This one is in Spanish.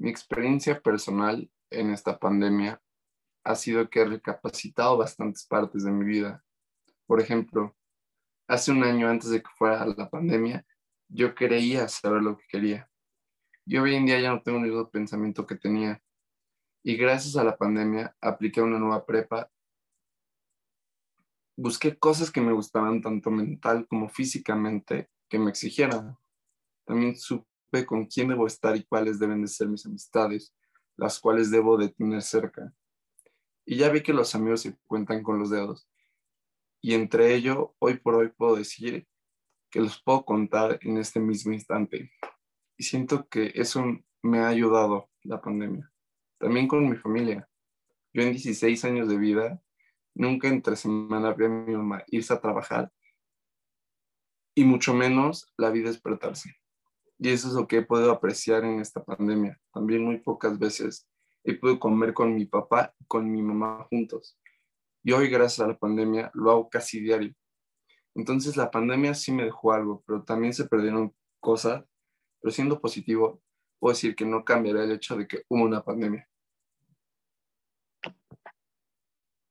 Mi experiencia personal en esta pandemia ha sido que he recapacitado bastantes partes de mi vida. Por ejemplo, hace un año antes de que fuera la pandemia, yo creía saber lo que quería. Yo hoy en día ya no tengo el mismo pensamiento que tenía. Y gracias a la pandemia apliqué una nueva prepa. Busqué cosas que me gustaban tanto mental como físicamente que me exigieran. También supe con quién debo estar y cuáles deben de ser mis amistades, las cuales debo de tener cerca. Y ya vi que los amigos se cuentan con los dedos. Y entre ello, hoy por hoy puedo decir que los puedo contar en este mismo instante. Y siento que eso me ha ayudado la pandemia. También con mi familia. Yo en 16 años de vida, nunca entre semana vi a mi mamá irse a trabajar y mucho menos la vida despertarse. Y eso es lo que he podido apreciar en esta pandemia. También muy pocas veces he podido comer con mi papá y con mi mamá juntos. Y hoy, gracias a la pandemia, lo hago casi diario. Entonces, la pandemia sí me dejó algo, pero también se perdieron cosas. Pero siendo positivo, puedo decir que no cambiará el hecho de que hubo una pandemia.